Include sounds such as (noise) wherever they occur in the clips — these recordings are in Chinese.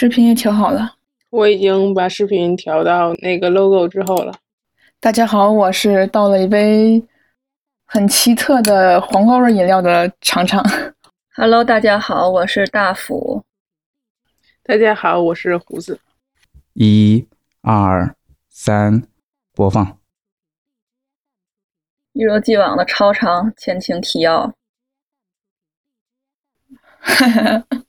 视频也调好了，我已经把视频调到那个 logo 之后了。大家好，我是倒了一杯很奇特的黄瓜味饮料的尝尝。Hello，大家好，我是大福。大家好，我是胡子。一、二、三，播放。一如既往的超长前情提要。(laughs)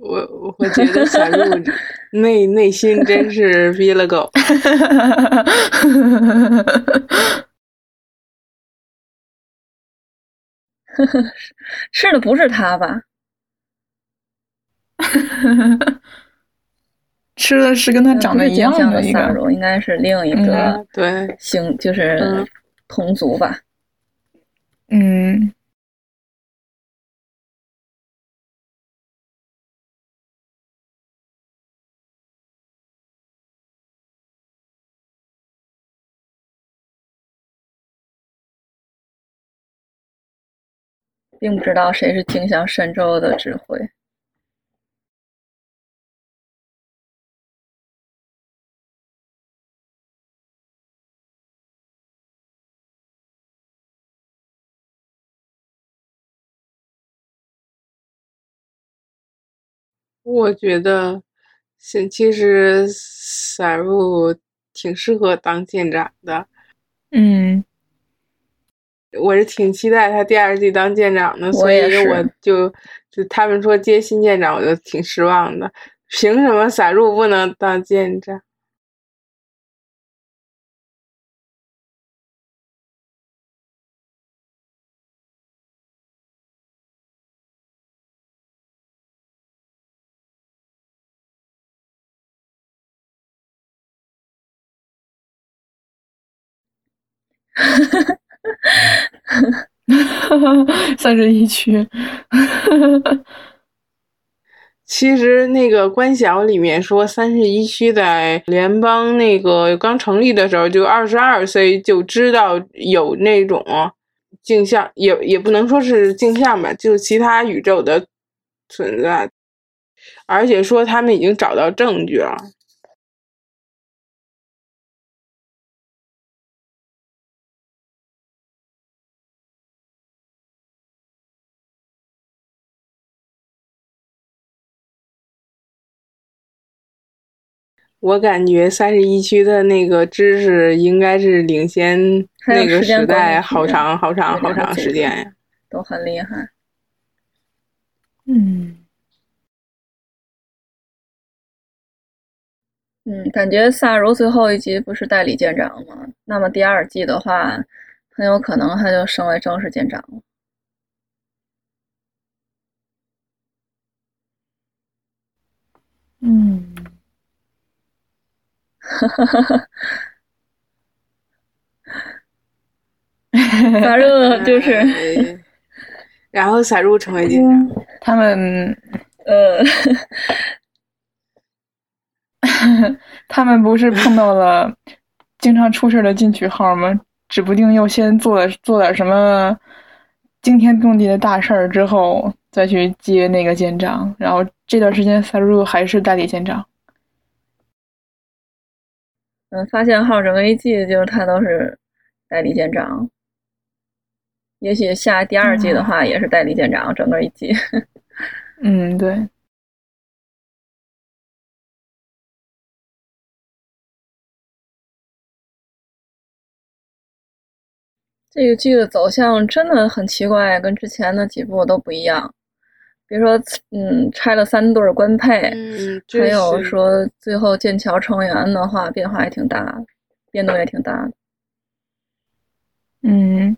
我我觉得小鹿 (laughs) 内内心真是逼了狗。(laughs) 吃的不是他吧？(laughs) 吃的是跟他长得一样的一个，萨，应该是另一个嗯对星，就是嗯同族吧。嗯，并不知道谁是镜像神州的指挥。我觉得，其其实萨入挺适合当舰长的。嗯，我是挺期待他第二季当舰长的，所以我就就他们说接新舰长，我就挺失望的。凭什么撒入不能当舰长？(laughs) (laughs) 三十一区。其实那个官小里面说，三十一区在联邦那个刚成立的时候，就二十二岁就知道有那种镜像，也也不能说是镜像吧，就是其他宇宙的存在，而且说他们已经找到证据了。我感觉三十一区的那个知识应该是领先那个时代好长好长好长时间呀，都很厉害。嗯嗯，感觉萨如最后一集不是代理舰长吗？那么第二季的话，很有可能他就升为正式舰长了。嗯，哈哈哈哈。反正就是哎 (laughs) 然后撒入成为警察。他们呃，(laughs) 他们不是碰到了经常出事的进取号吗？指不定又先做了做点什么惊天动地的大事儿，之后再去接那个舰长。然后这段时间，萨入还是代理舰长。嗯，发现号整个一季就是他都是代理舰长，也许下第二季的话也是代理舰长，整个一季。嗯，对。这个剧的走向真的很奇怪，跟之前的几部都不一样。比如说，嗯，拆了三对儿官配，嗯，还有说最后剑桥成员的话，变化也挺大，变动也挺大的。嗯，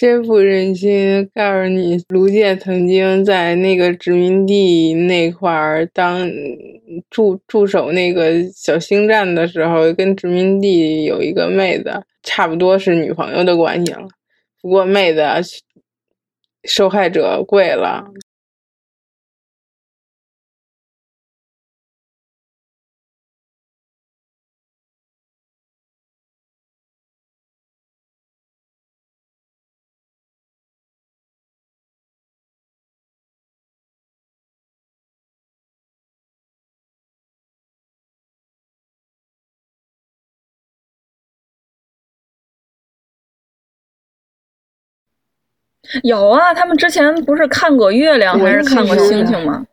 真不忍心告诉你，卢健曾经在那个殖民地那块儿当驻驻守那个小星站的时候，跟殖民地有一个妹子，差不多是女朋友的关系了。不过妹子受害者跪了，(laughs) 有啊，他们之前不是看过月亮还是看过星星吗？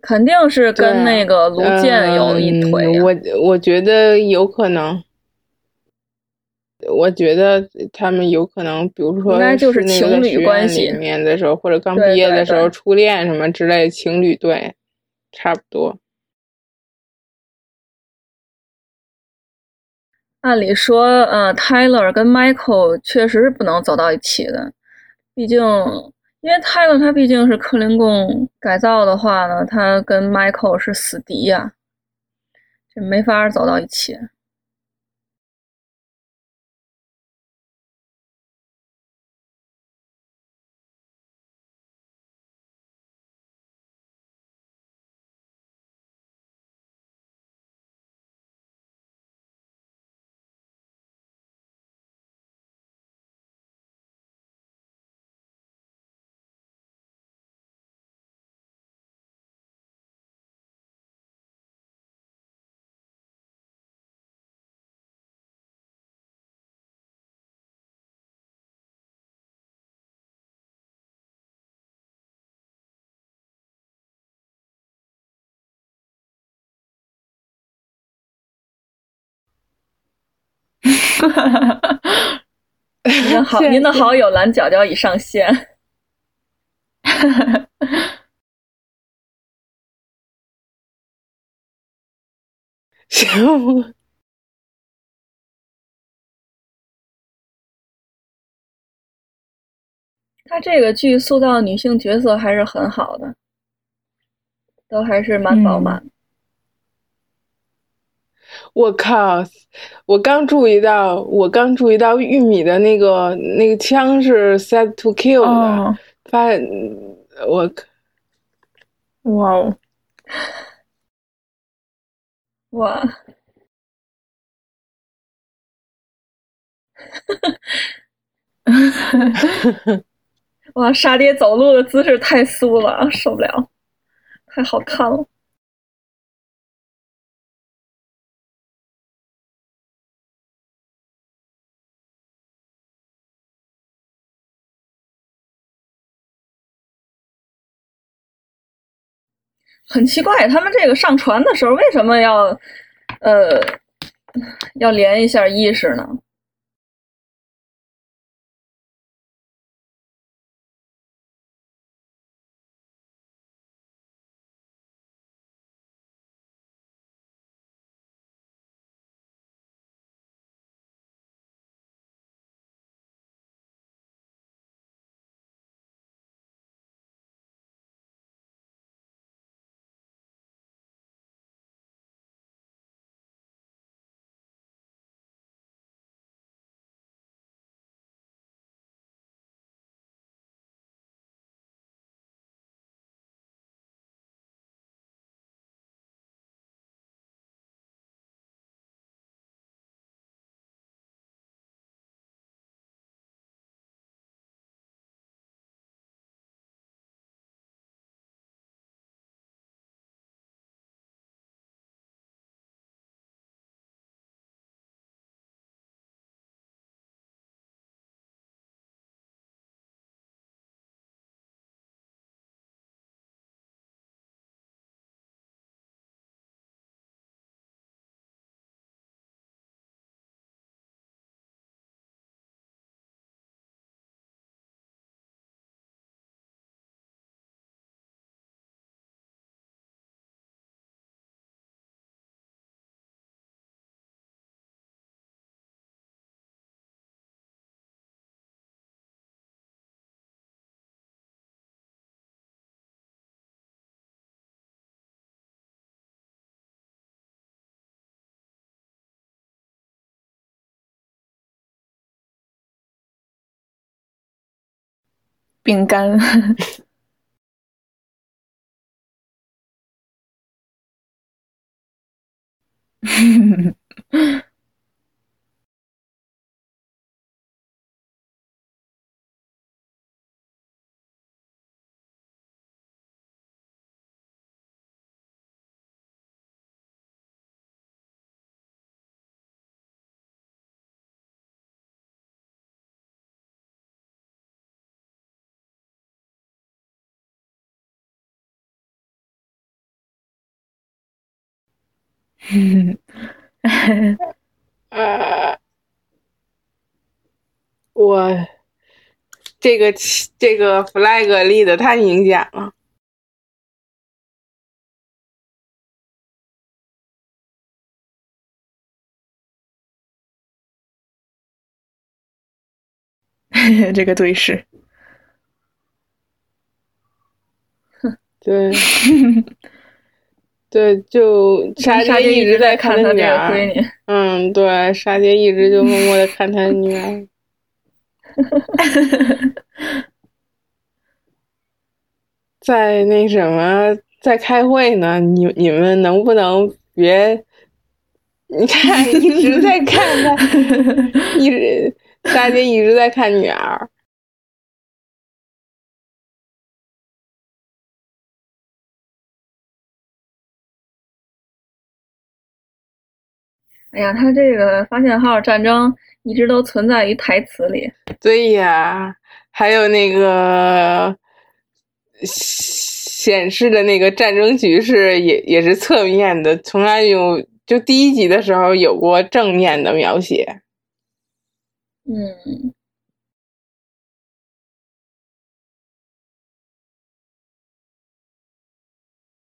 肯定是跟那个卢健有一腿我我觉得有可能，我觉得他们有可能，比如说应该就是那个情侣关系。里面的时候，或者刚毕业的时候对。初恋什么之类，情侣对，差不多。按理说，呃，Tyler 跟 Michael 确实是不能走到一起的，毕竟，因为 Tyler 他毕竟是克林贡改造的话呢，他跟 Michael 是死敌呀、这没法走到一起。您的好，您的好友蓝角角已上线。行，他这个剧塑造女性角色还是很好的，都还是蛮饱满。我靠！我刚注意到，我刚注意到玉米的那个那个枪是 set to kill 的，哦，发我哇哦，哇，(laughs) 哇，沙爹走路的姿势太酥了，受不了，太好看了。很奇怪，他们这个上传的时候为什么要，呃，要连一下意识呢？饼干。(laughs) 呃，我这个这个 flag 立的太明显了。(laughs) 这个对视，对，(laughs) 对，就沙爹一直在看他女儿。闺女。嗯，对，沙爹一直就默默的看他女儿。(laughs) 在那什么，在开会呢？你你们能不能别？你看，一直在看他，一直沙爹一直在看女儿。哎呀，他这个发现号战争一直都存在于台词里。对呀，还有那个显示的那个战争局势也也是侧面的，从来有就第一集的时候有过正面的描写。嗯。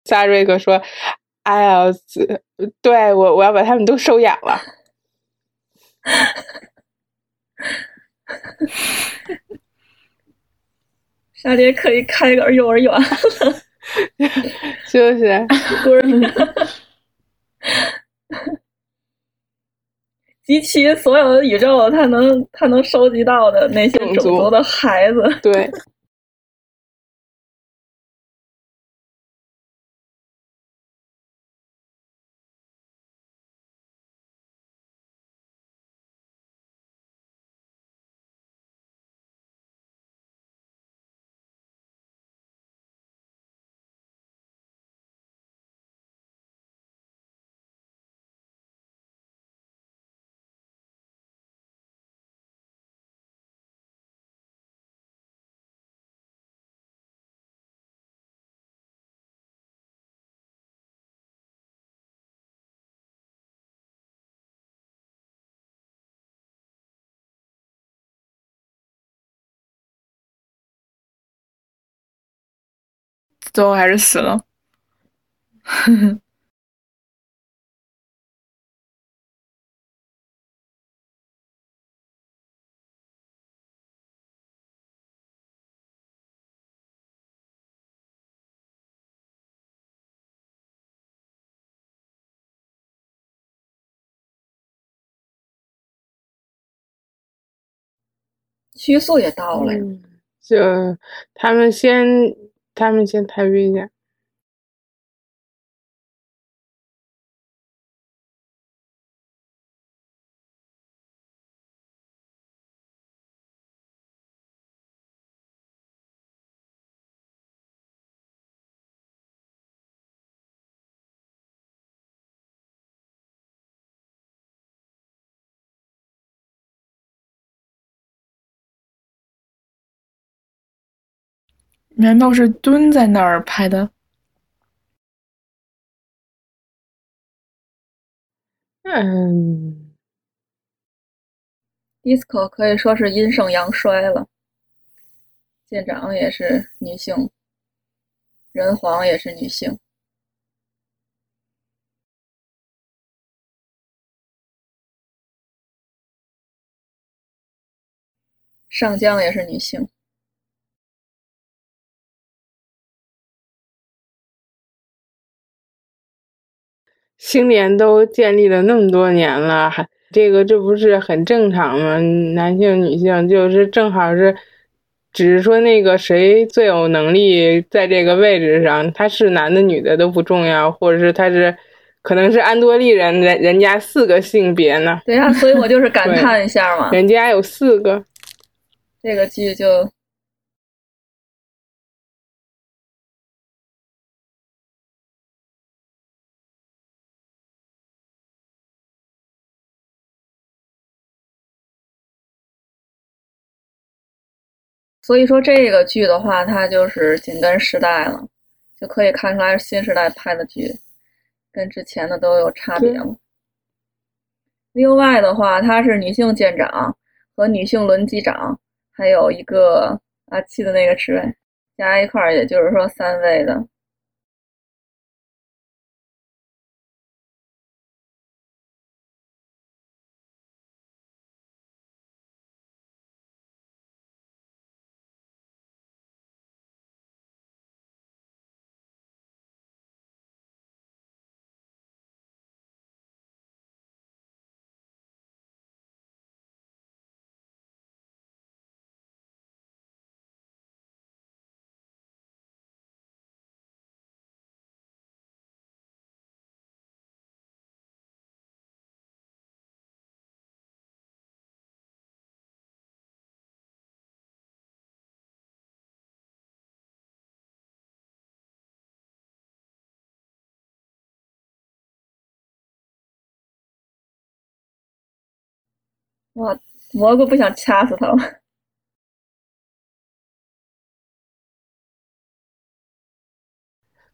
萨瑞克说。哎呀，对我我要把他们都收养了。沙爹可以开个幼儿园 (laughs) (laughs) 了，是不是？集齐所有的宇宙，他能他能收集到的那些种族的孩子，对。(laughs) 最后还是死了。(laughs) 虚素也到了，就他们先。他们先排队一下。难道是蹲在那儿拍的？嗯，disco 可以说是阴盛阳衰了。舰长也是女性，人皇也是女性，上将也是女性。星联都建立了那么多年了，还这个这不是很正常吗？男性、女性就是正好是只是说那个谁最有能力在这个位置上，他是男的女的都不重要，或者是他是可能是安多利人，人人家四个性别呢，对呀、所以我就是感叹一下嘛，人家有四个。这个剧就所以说这个剧的话，它就是紧跟时代了，就可以看出来是新时代拍的剧，跟之前的都有差别了。另外的话，它是女性舰长和女性轮机长，还有一个阿七的那个职位，加一块儿，也就是说三位的。哇，蘑菇不想掐死他了。(laughs)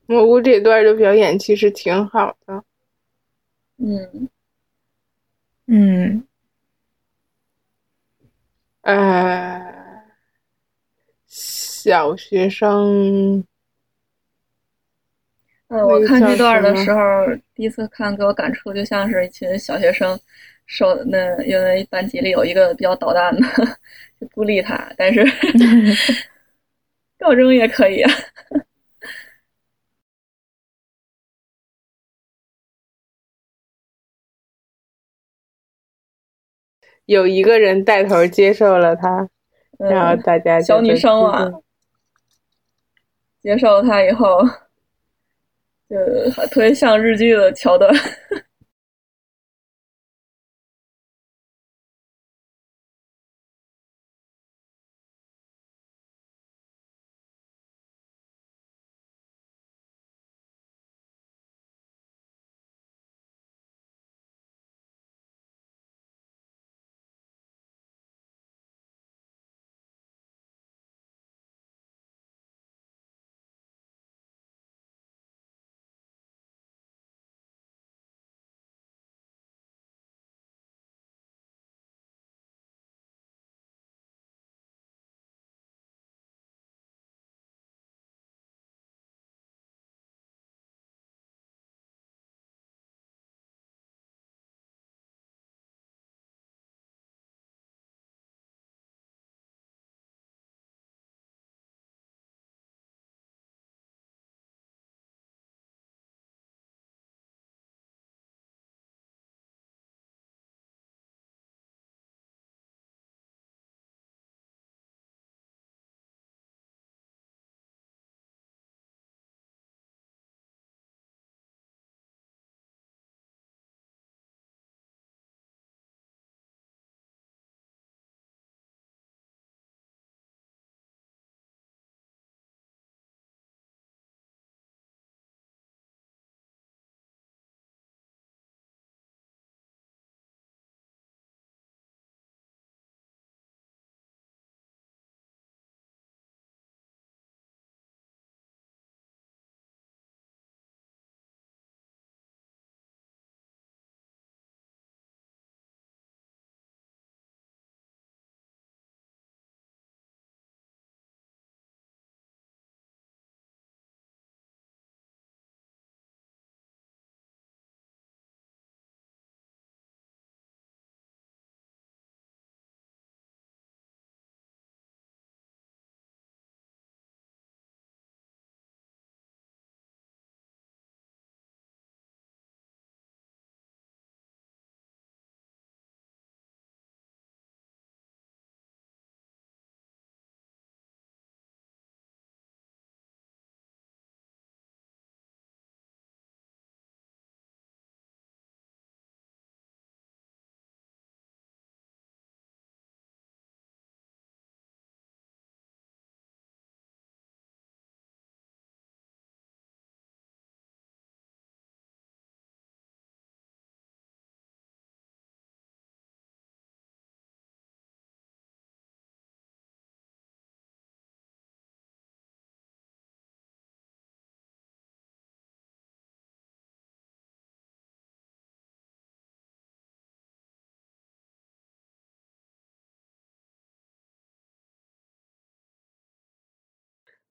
蘑菇这段的表演其实挺好的，嗯，嗯，呃，小学生，呃，我看这段的时候，第一次看给我感触就像是一群小学生受那因为班级里有一个比较捣蛋的，就孤立他，但是 (laughs) 高中也可以啊。有一个人带头接受了他，然后嗯，大家就小女都生啊，接受他以后，就特别像日剧的桥段。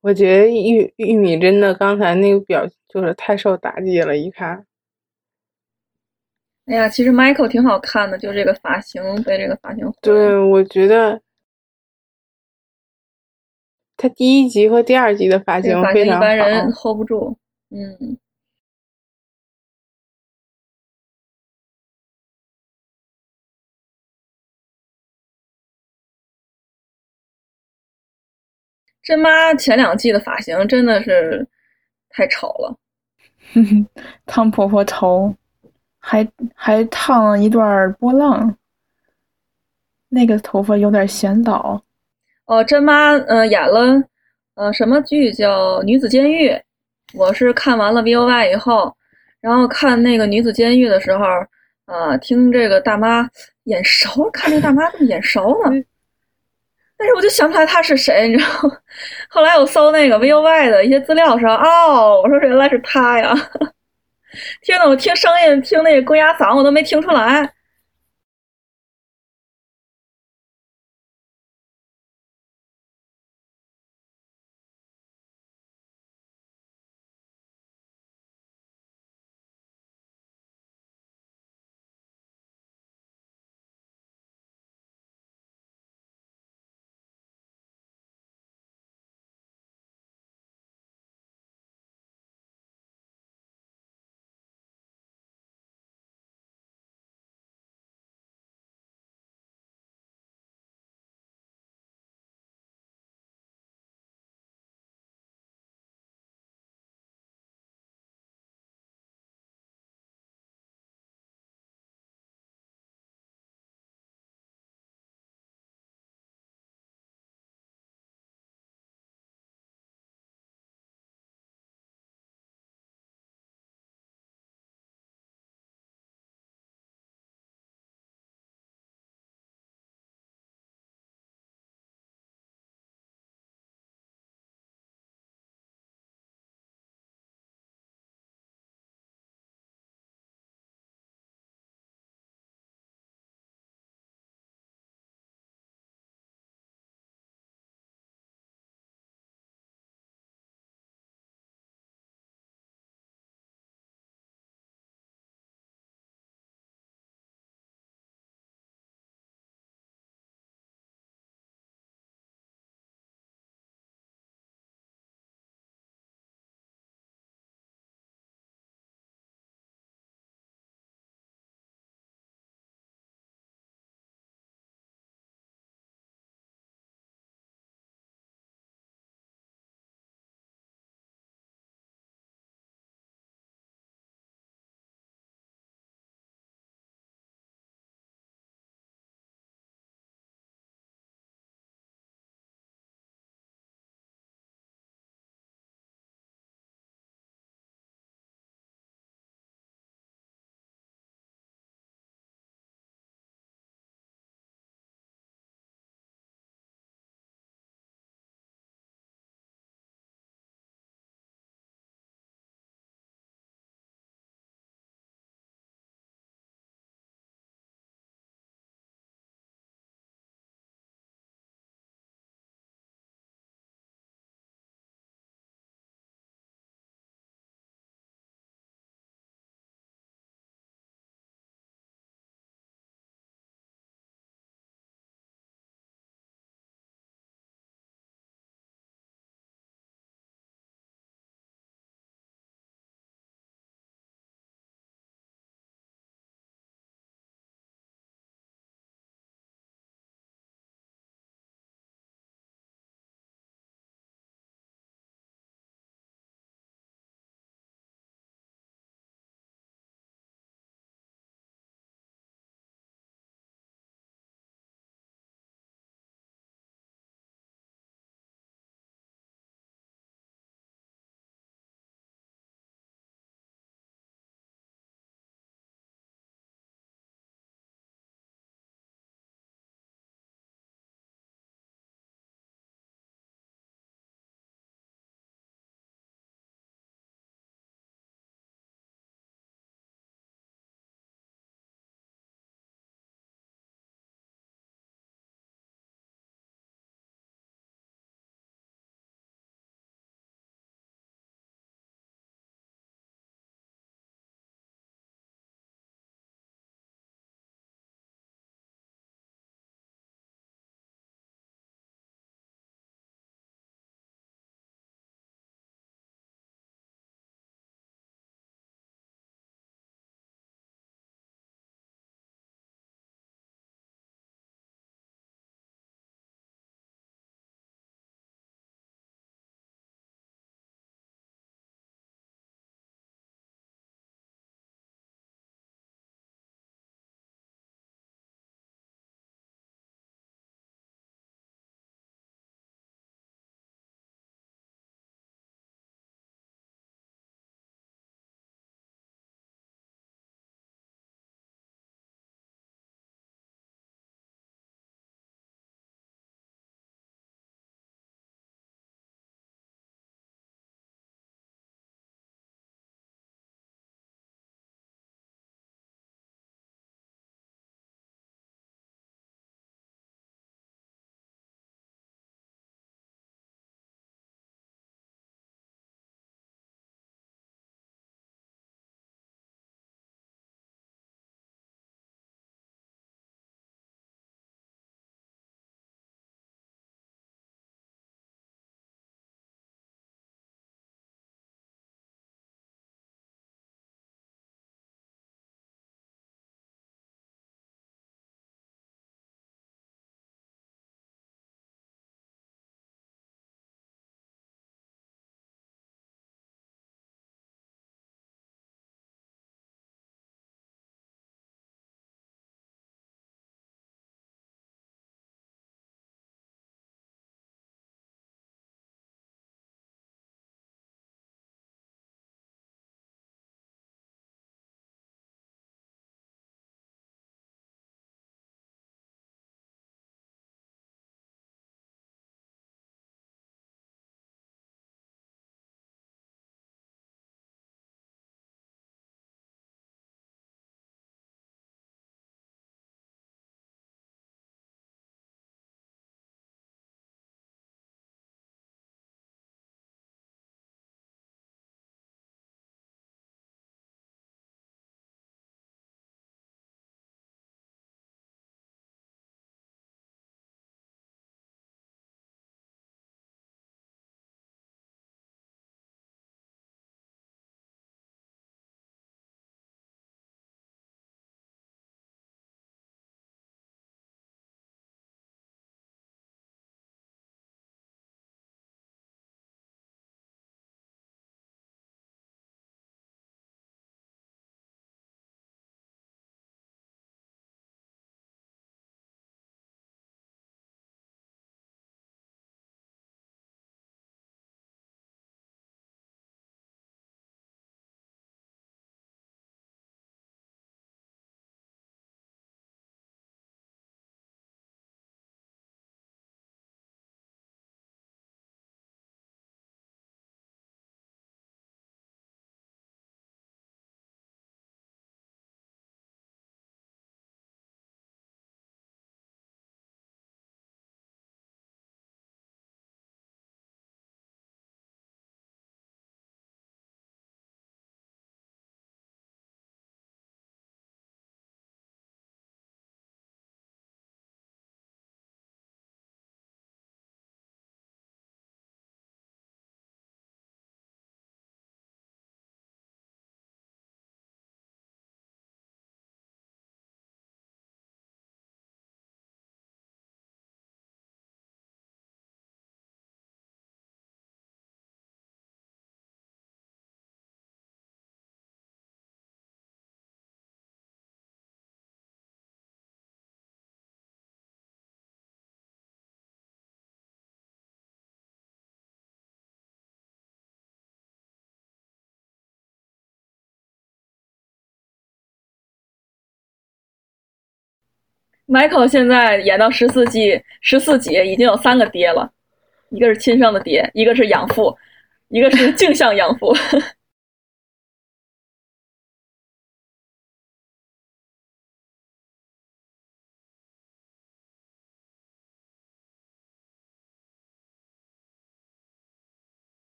我觉得玉玉米真的刚才那个表就是太受打击了，一看。哎呀，其实 Michael 挺好看的，就这个发型被这个发型。对，我觉得他第一集和第二集的发型这个发型一般人。hold 不住。嗯，真妈前两季的发型真的是太丑了。(laughs) 烫婆婆头，还还烫了一段波浪，那个头发有点显老。哦，真妈呃演了呃什么剧叫《女子监狱》，我是看完了 V O Y 以后，然后看那个《女子监狱》的时候，啊、听这个大妈眼熟，看这大妈怎么眼熟呢？(laughs) 但是我就想不起来他是谁，你知道吗？后来我搜那个 V O Y 的一些资料说，哦，我说原来是他呀！(laughs) 天呐，我听声音，听那个公鸭嗓，我都没听出来。Michael 现在演到十四季，十四集已经有三个爹了，一个是亲生的爹，一个是养父，一个是镜像养父。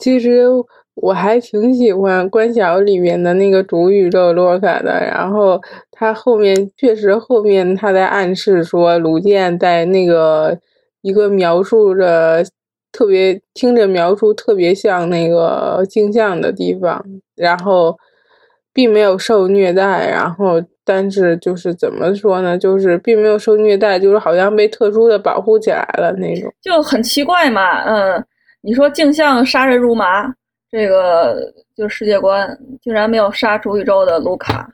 其实我还挺喜欢关晓里面的那个主宇宙洛卡的，然后他后面确实后面他在暗示说卢健在那个一个描述着特别听着描述特别像那个镜像的地方，然后并没有受虐待，然后但是就是怎么说呢，就是并没有受虐待，就是好像被特殊的保护起来了那种，就很奇怪嘛，嗯。你说镜像杀人如麻，这个就是世界观，竟然没有杀主宇宙的卢卡。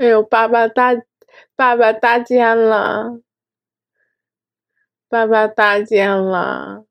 哎呦，爸爸大，爸爸大肩了，爸爸大肩了。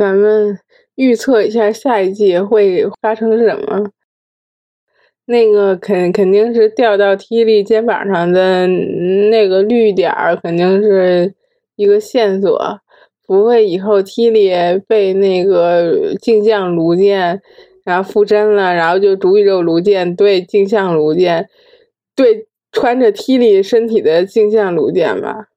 咱们预测一下下一季会发生什么？那个肯肯定是掉到 T 力肩膀上的那个绿点儿，肯定是一个线索。不会以后 T 力被那个镜像卢剑然后附身了，然后就主宇宙卢剑对镜像卢剑对穿着 T 力身体的镜像卢剑吧？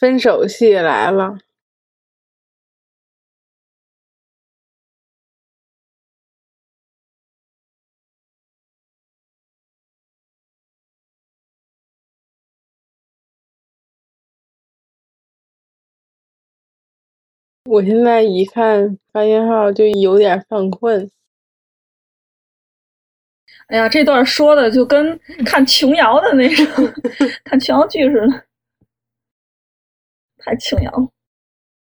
分手戏来了。我现在一看发信号就有点犯困。哎呀，这段说的就跟看琼瑶的那种 (laughs) 看琼瑶剧似的，太琼瑶，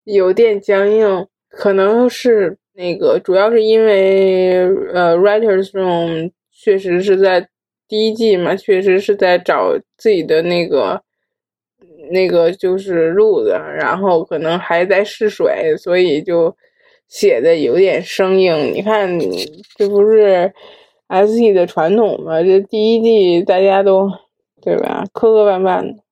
有点僵硬，可能是那个，主要是因为呃，Writers Room 确实是在第一季嘛，确实是在找自己的那个。那个就是路子，然后可能还在试水，所以就写的有点生硬。你看，这不是 S E 的传统吗？这第一季大家都对吧，磕磕绊绊的。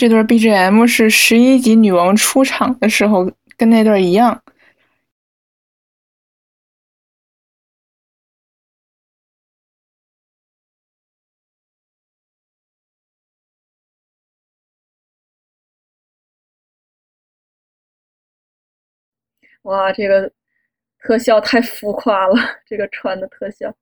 这段 BGM 是十一集女王出场的时候跟那段一样。哇，这个特效太浮夸了，这个穿的特效。